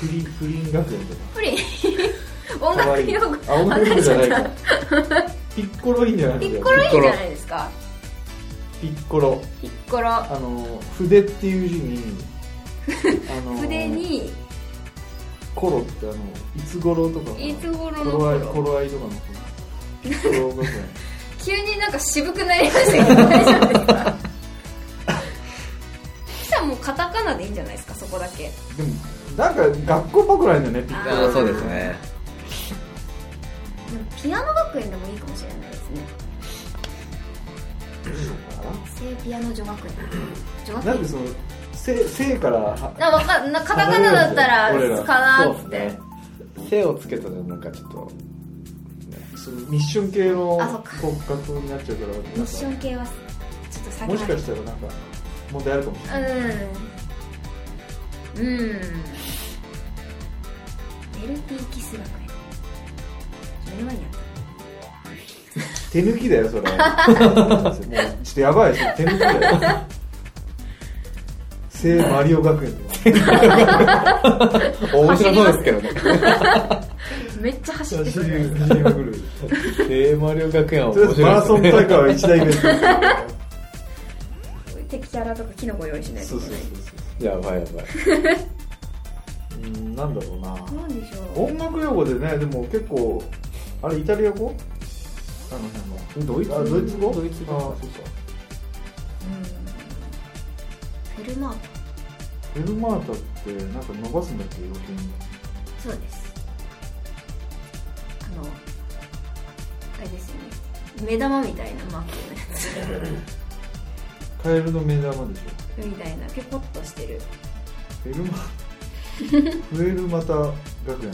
フリフリン学園とか。プリン。音楽用語。あ音楽用語じゃないか。ピッコロいいんじゃないピのッコロいいんじゃないですか？ピッコロ。ピッコロ。あの筆っていう字に あの筆に。コロってあのいつ頃とかいつ頃の頃合い頃頃合いとかの 頃ピッコロ学園急になんか渋くなりましたけど大丈夫ですか？もカタカナでいいんじゃないですか？そこだけ。でもなんか学校っぽくないんだよねピッコロあそうですね。でもピアノ学園でもいいかもしれないですね聖ピアノ女学園。女学園？なんでそのせせからはなわかんなカタカナだったらかなそうっつって、ね。背をつけたらなんかちょっとそのミッション系のあそっか。こう学校になっちゃうからミッション系はちょっと先もしかしたらなんか問題あるかもしれない、うん。うん。エルティキス学園。目の前にあった手抜きだよそれ。もうちょっとやばいそれ手抜きだよ。聖マリオ学園面白そうですけどね。めっちゃ走ってくる。聖マリオ学園はとりあえずマラソン大会は一大イベント。敵キャラとかキノコ用意しないとそそういうけないそう。やばいやばい。うんなんだろうな。なんでしょう。音楽用語でねでも結構あれイタリア語？あの辺の。ドイツ？あドイツ語？ドイツ語？あそうかフェルマート。フェルマータってなんか伸ばすんだっけ余計にそうです。あのあれですよね。目玉みたいなマークのや カエルの目玉でしょ。つみたいなピョコッとしてる。フェルマフェルマタ学園。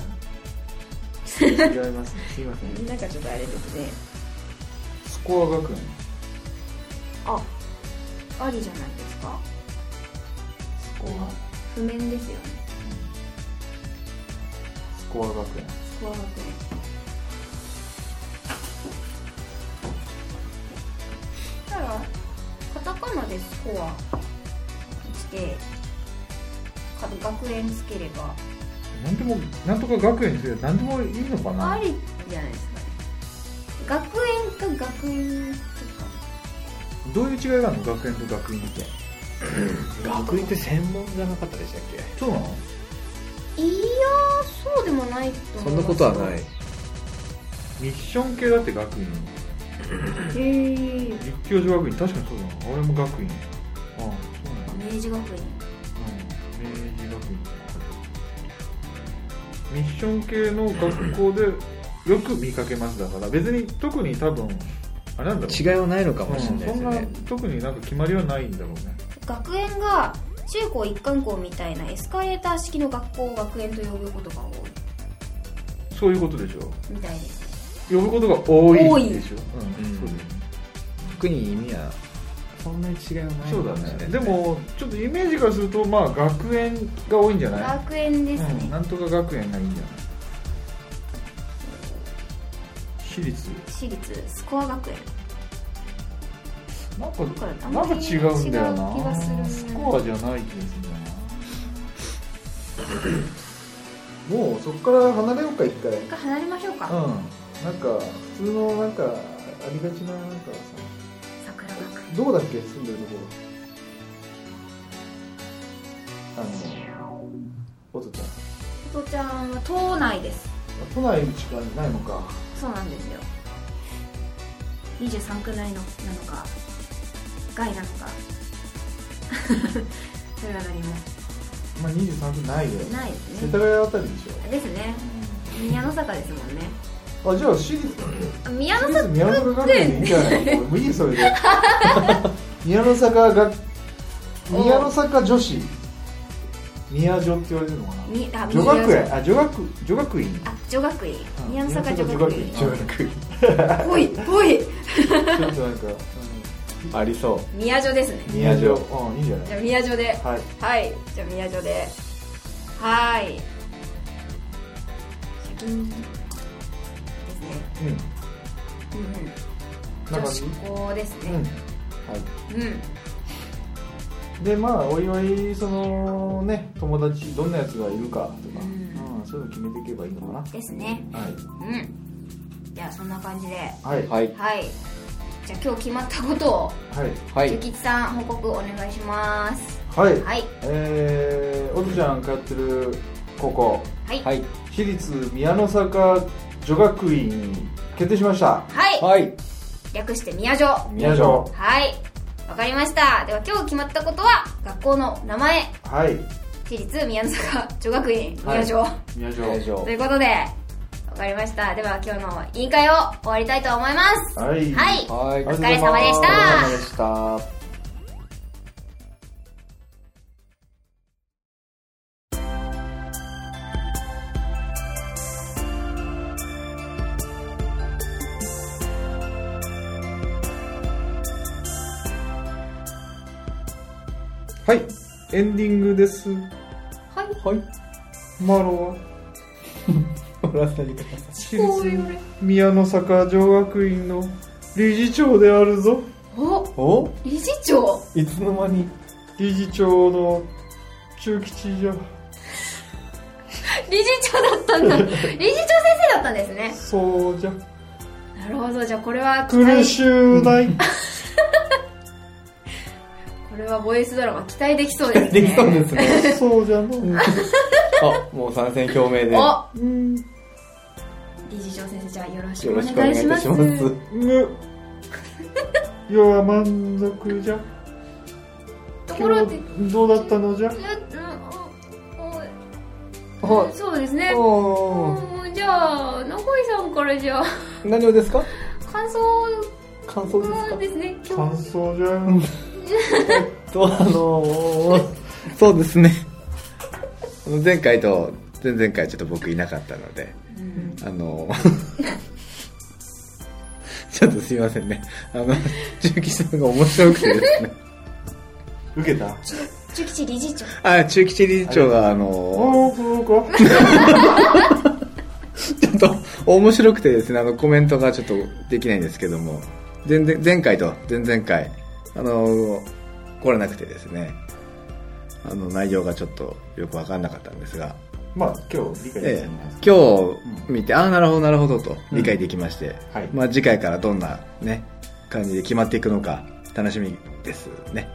違いますね。すいません。なんかちょっとあれですね。スコア学園。あありじゃないですか？スコア譜面ですよね、スコア学園スコア学園たらカタカナでスコアしてか学園つければ。何でもなんとか学園つければ何でもいいのかな？ありじゃないですか。院どういう違いがあるの？学園と学院って 学院って専門じゃなかったでしたっけ？そうなの？いやそうでもないと思そんなことはない。ミッション系だって学院へえ立教女学院確かにそうだな。俺も学院。ああそうなんだ。明治学院。うん。明治学院。ミッション系の学校でよく見かけます。だから別に特に多分あれなんだろう。違いはないのかもしれないですうんそんなね、特になんか決まりはないんだろうね。学園が中高一貫校みたいなエスカレーター式の学校を学園と呼ぶことが多い。そういうことでしょ。みたいです。呼ぶことが多い多いでしょ。うん、うんそうだよね。特に意味はそんなに違いはないそうだね。でもちょっとイメージからするとまあ学園が多いんじゃない？学園ですね、うん、なんとか学園がいいんじゃない？私立？私立スコア学園。なんかなんか違うんだよな。気がするスコアじゃない気がするんだよな。もうそこから離れようか一回。うん一回離れましょうか、なんか普通のなんかありがちななんか桜学どこだっけ？住んでるとこ。ろあのおとちゃん。おとちゃんは島内です。都内しかないのかそうなんですよ。23区内のなのか外なのか。それは何も。まあ23区ないで。ないです世ね田谷あたりでしょ。ですね。宮の坂ですもんね。あじゃあ私立だね宮の私立宮の坂学園でいいんじゃないのもういいそれで。宮の坂が宮の坂女子宮女って言われてるのかな？女学園？あ女学女学院？あ女学院。うん宮の坂女学院。女学院。ぽいぽい。ちょっとなんか、ありそう。宮女ですね。うん、宮女うんいいんじゃない。じゃあ宮女で。はい。はい。じゃあ宮女で。はい。先にですね。うんうん。うんなんか女子校ですうん。ねはい。うんでまあおいおいそのね友達どんなやつがいるかとか、うん。うんそういうの決めていけばいいのかな。ですね。はい。うん。じゃあそんな感じで。はい。はい。はい。じゃあ今日決まったことをはい。はい。ゆきちさん報告お願いします。はい、はい。えー、おとちゃん通ってる高校はい。はい。私立宮の坂女学院に決定しました。はい。はい。略して宮女宮女はいわかりました。では今日決まったことは学校の名前。はい。私立宮の坂女学院はい。宮女、宮女大丈ということでわかりました。では今日の委員会を終わりたいと思います。はい。はい。夫はい。お疲れ様でしたエンディングです。はい。はい。マロは？ほら何か私立 宮の坂女学院の理事長であるぞ。おお？理事長？いつの間に理事長の中吉じゃ。理事長だったんだ。理事長先生だったんですね。そうじゃ。なるほど。じゃあこれは期苦待しゅうない これはボイスドラマ期待できそうですね。できそうですねそうじゃの。あもう参戦表明で。おうん理事長先生じゃあよろしくおよろしくお願願いしますいいたします。む世は満足じゃ。ところでどうだったのじゃ？そうですね。じゃあ中井さんからじゃあ。何をですか？感想感想ですか？がですね今感日想じゃとあのーそうですね。あの前回と前々回ちょっと僕いなかったのであの ちょっとすいませんね。あの中吉さんが面白くてですね。受けた？中吉理事長。あ中吉理事長があのおおそうかちょっと面白くてですねあのコメントがちょっとできないんですけども。前々前回と前々回あの来れなくてですね。あの内容がちょっとよく分かんなかったんですが、まあ今日理解できええたんです今日見て、ああなるほどなるほどとうん。理解できまして、はい。まあ、次回からどんなね感じで決まっていくのか楽しみですね。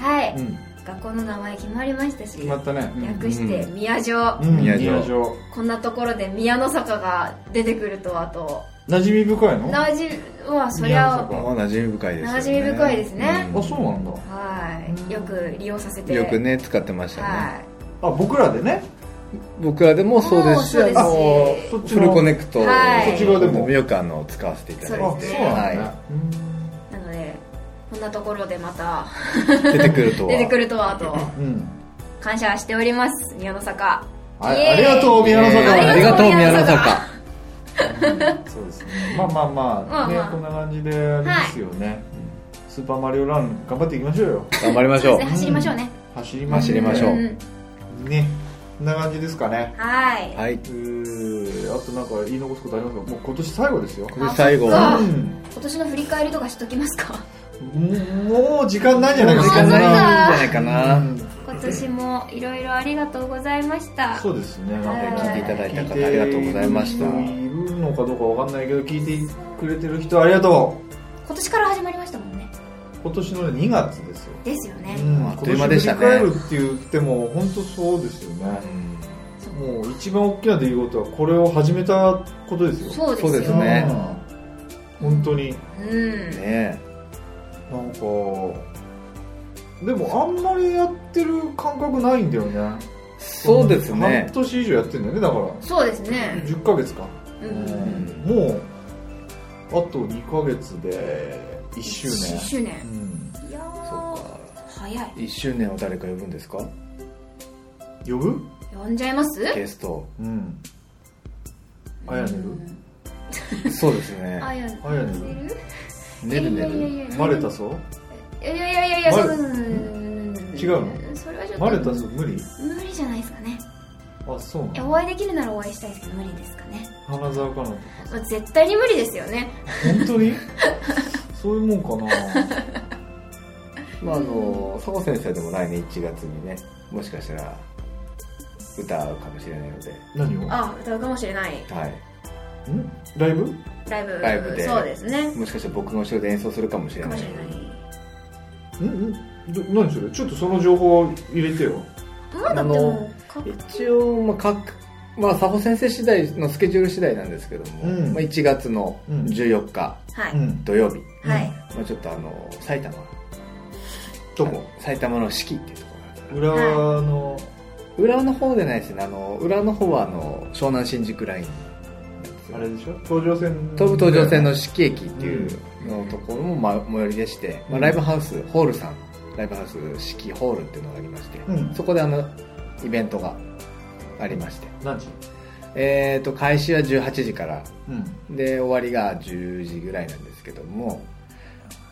は？い、うん。学校の名前決まりましたし決まったね。略して宮城、うん。宮城。宮城。こんなところで宮の坂が出てくるとはと馴染み深いの？なじはそりゃ馴染み深いですよね。馴染み深いですね。あそうなんだ。はい。よく利用させて。よくね使ってましたね、はあ僕らでね？僕らでもそうです。しあのそっちのフルコネクト、はい。そっち側でも？よくあの使わせていただいて。あそうなんだ。ねはい。いなのでこんなところでまた出てくるとは。出てくるとはと。うん。感謝しております。宮の坂。ありがとう宮の坂。ありがとう宮の坂そうですね。まあまあまあねまあまあ。こんな感じであれですよね。スーパーマリオラン頑張っていきましょうよ。頑張りましょう。走りましょうね。走りま走りましょう、ん。ねこんな感じですかね。はい。はい。えーあとなんか言い残すことありますか？もう今年最後ですよ。これ最後。あうん。今年の振り返りとかしときますか？もう時間ないんじゃないですか時間ないんじあゃないかな、うん。今年もいろいろありがとうございました。そうですね。なんかはい。聞いていただいた方ありがとうございましたのかどうかわかんないけど聞いてくれてる人ありがと今年から始まりましたもんね。う今年のね2月ですよ。ですよね、うん。あっという間でしたね。今年振り返るって言っても本当そうですよね、もう一番大きな出来事はこれを始めたことですよ。そうですよ。そうですね。うん。本当に。うん。ね。なんかでもあんまりやってる感覚ないんだよね。そうですね。半年以上やってるんだよねだから。そうですね。10ヶ月か、ううん。んもうあと2ヶ月で1周年。1周年。うん。いや早い。1周年を誰か呼ぶんですか？呼ぶ？呼んじゃいます？ゲスト。うん。あやねるそうですね。あやねねる？ねる。やいやマレタソいやいやいやいや違うの？それはちょっと。マレタソ無理？無理じゃないですかねあそうなの？お会いできるならお会いしたいですけど無理ですかね？花澤香菜とかまあ絶対に無理ですよね。本当に？そういうもんかな。まああの佐古先生でも来年1月にねもしかしたら歌うかもしれないので。何を？あ歌うかもしれない。はい。ん？ライブ？ライブ。ライブで。そうですね。もしかしたら僕の後ろで演奏するかもしれないかもしれない。ん？ん？ど何それ？ちょっとその情報を入れてよ。まあだってもう確一応、まあ、各まあ佐保先生次第のスケジュール次第なんですけども、うん。まあ、1月のうん。14日はい、うん土曜日、はい。まあ、ちょっとあの埼玉どこ？埼玉の四季っていうところなんで。す浦和の。浦和の方でないですね。あの浦和の方はあの湘南新宿ライン。あれでしょ？東上線。東武東上線の四季駅っていうのところも、まあ、最寄りでして、まあ、ライブハウスホールさん。ライブハウス四季ホールっていうのがありまして、うん。そこであのイベントがありまして。何時？えー、と開始は18時から。うん。で終わりが10時ぐらいなんですけども。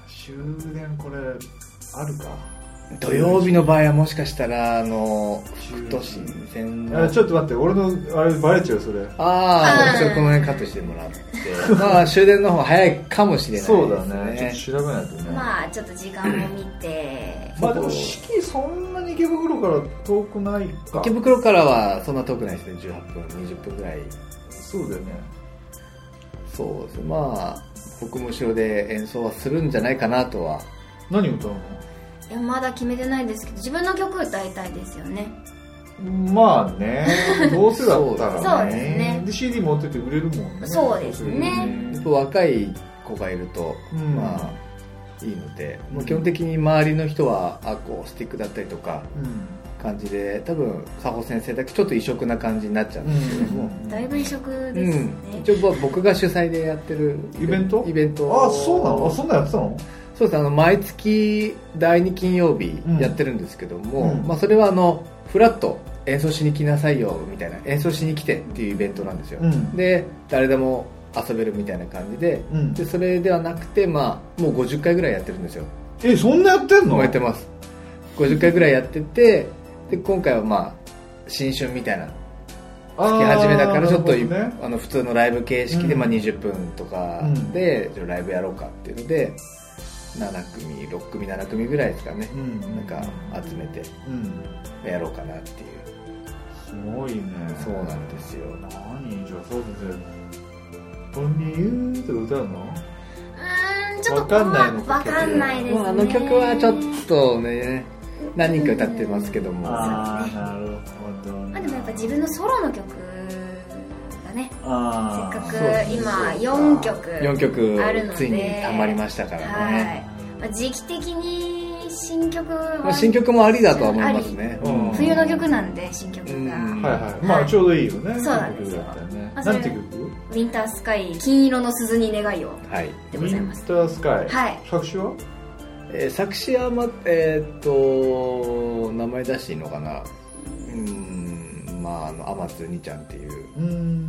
終電これあるか？土曜日の場合はもしかしたらあの10福都新線のあちょっと待って俺のあれバレちゃうそれ。ああちょっとこの辺カットしてもらって。まあ終電の方が早いかもしれないですそうだね。ちょっと調べないとね。まあちょっと時間を見て。まあでも四季そんなに池袋から遠くないか。池袋からはそんな遠くないですね。18分20分ぐらい。そうだよね。そうです。まあ僕も後ろで演奏はするんじゃないかなとは。何歌うの？いやまだ決めてないですけど自分の曲歌いたいですよね。まあね。どうせだったらね。そうですね。で CD 持ってて売れるもんね。そうですね。やっぱ若い子がいると、うん。まあいいので、もう基本的に周りの人はアコースティックだったりとかうん。感じで多分佐保先生だけちょっと異色な感じになっちゃうんですけども、だいぶ異色うんですね、一応僕が主催でやってるイベント？イベントあそうなの？あそんなんやってたの？そうですあの毎月第2金曜日うん。やってるんですけども、うん。まあ、それはあのフラット演奏しに来なさいよみたいな演奏しに来てっていうイベントなんですよ、うん。で誰でも遊べるみたいな感じで,、うん。でそれではなくて、まあ、もう50回ぐらいやってるんですよ。えそんなやってんの？やってます。50回ぐらいやっててで今回はまあ新春みたいなあ月始めだからちょっと、ね。あの普通のライブ形式で、うん。まあ、20分とかで、ライブやろうかっていうので7組6組7組ぐらいですかね、うんなんか集めてうん。やろうかなっていう。すごいね。そうなんですよ。何じゃあそうですね「こんにゆー」とか歌うの？うーんちょっとわかんないのかわかんないですね。まあ、あの曲はちょっとね何人か歌ってますけども。ああなるほどまあでもやっぱ自分のソロの曲がね。あー。せっかく今そう4曲4曲あるので。ついにたまりましたからはい。ね、まあ、時期的に新曲はまあ、新曲もありだとは思いますね、うん。冬の曲なんで新曲が、うん。はいはい。まあちょうどいいよねそうなんですよ。曲だったよね。なんて曲？ウィンタースカイ金色の鈴に願いをはい、でございます。ウィンタースカイ。はい。作詞は？えー作詞は、まえーっと名前出していいのかな？うん。まああの天津にちゃんっていう。うん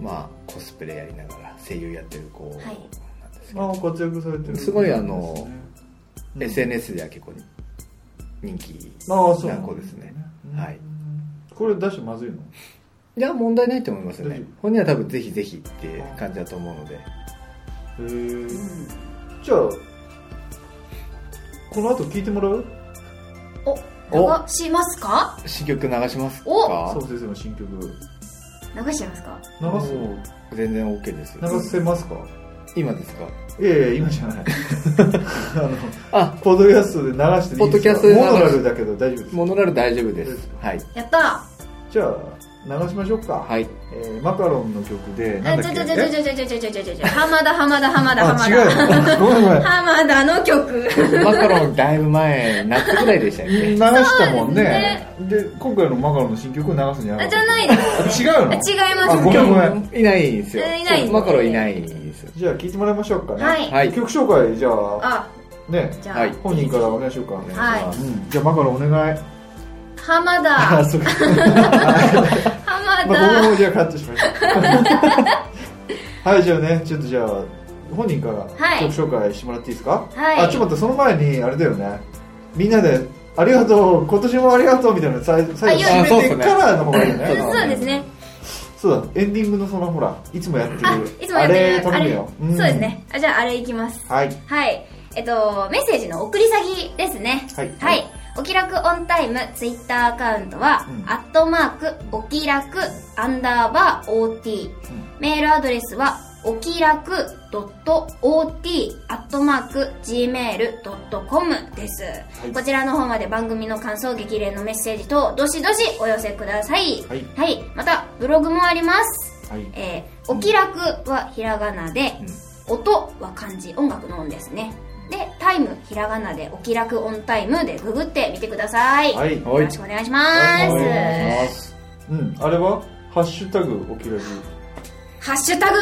まあコスプレやりながら声優やってる子なんはいですけど、ああ活躍されてる。すごいあのうん。SNS では結構人気ああそうな子ですね。うん。はい。これ出してまずいの？いや問題ないと思いますよね。本人は多分ぜひぜひって感じだと思うので。へえじゃあこの後聞いてもらう？お。流しますか？新曲流しますか？お。そう先生の新曲流しちゃいますか？流す？全然 OK です。よ流せますか？今ですか？いやいや今じゃない。あのあ。ポッドキャストで流してもいいですか？ポッドキャストで流す。モノラルだけど大丈夫です。モノラル大丈夫です。はい。やったじゃあ流しましょうか。はい。えーマカロンの曲でなんあだっけ？ちょちょちょちょちょちょちょちょちょちょちょ浜田浜田浜田浜あ違うごめんごめん浜田の曲マカロンだいぶ前夏ぐらいでしたよね流したもんねで今回のマカロンの新曲を流すんじゃなかったあじゃないです違うのあ違いますあごめんごめんいないんですよいないマカロンいないんですよじゃあ聞いてもらいましょうかねはいはい曲紹介じゃああねじゃあ、はい本人からお願いしようかはいうんじゃあマカロンお願い浜あ田そうか。浜まあ、もじゃあカットしましはいじゃあねちょっとじゃあ本人からはい。曲紹介してもらっていいですか、はい。あちょっと待ってその前にあれだよね。みんなで「ありがとう今年もありがとう」みたいなの最最後あ締めてからの方がいいよね。そうですね。そうだエンディングのそのほらいつもやってるあいつもやってる。頼むよ。そうですね。あじゃああれいきます。はい。はい。えっと、メッセージの送り先ですね。はい。はい。お気楽オンタイムツイッターアカウントは、うん。アットマーク、お気楽アンダーバー OT。メールアドレスは、お気楽 .ot アットマーク gmail.com です、い。こちらの方まで番組の感想、激励のメッセージ等、どしどしお寄せください。はい。また、ブログもあります。はい。えー、お気楽はひらがなで、音は漢字、音楽の音ですね。で、タイム、ひらがなで、お気楽オンタイムでググってみてください。はいよろしくお願いします。はいうんあれは？ハッシュタグおきらじハッシュタグ、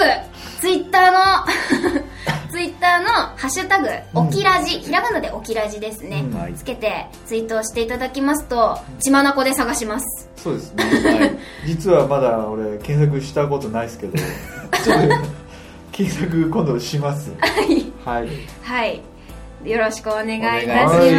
ツイッターの、ツイッターのハッシュタグ、おきらじ、ひらがなでおきらじですね。うんつけてツイートをしていただきますと、血まなこで探します。そうですね、実はまだ俺検索したことないですけどちょっと検索今度しますはい。はいはい。よろしくお願いいたします。こん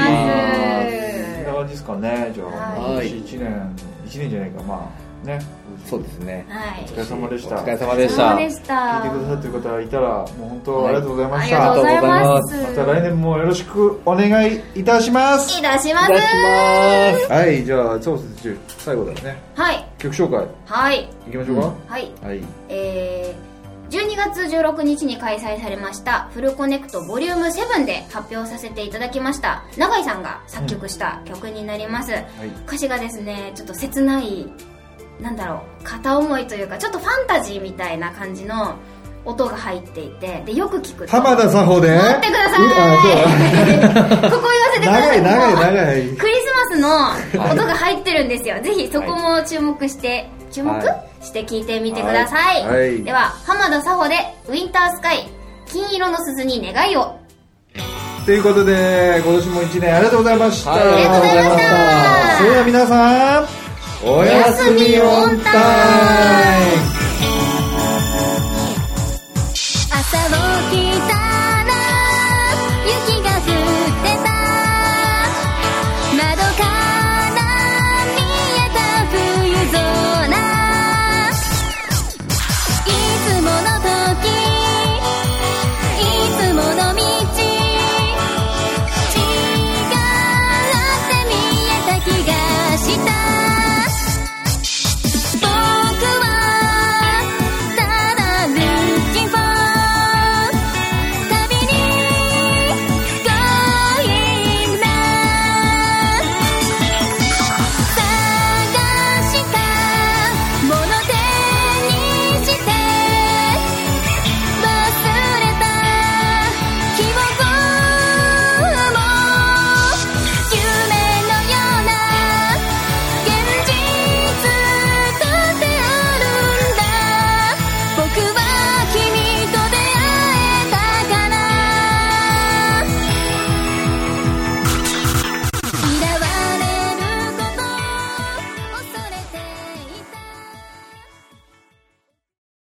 な感じですかね。じゃあ、はい。今年1年1年じゃないか。まあね。そうですね。はい。お疲れ様でした。お疲れ様でした。でした。聞いてくださってる方がいたらもう本当ありがとうございまあした、りがとうございます。また来年もよろしくお願いいたします。いたします。はいじゃあそうです最後だよね。はい。曲紹介。はい。いきましょうか、はい。はい。えー、12月16日に開催されましたフルコネクトボリューム7で発表させていただきました永井さんが作曲した曲になります、歌詞がですねちょっと切ないなんだろう片思いというかちょっとファンタジーみたいな感じの音が入っていてでよく聞くと。浜田佐穂で？待ってください。ここ言わせてください。長い長い長い。クリスマスの音が入ってるんですよ、ぜひそこも注目して、注目、はして聞いてみてください、はい。はい。では浜田佐穂で「ウィンタースカイ金色の鈴に願いを。ということで今年も1年ありがとうございました、はいありがとうございました。それでは皆さんおやすみオンタイム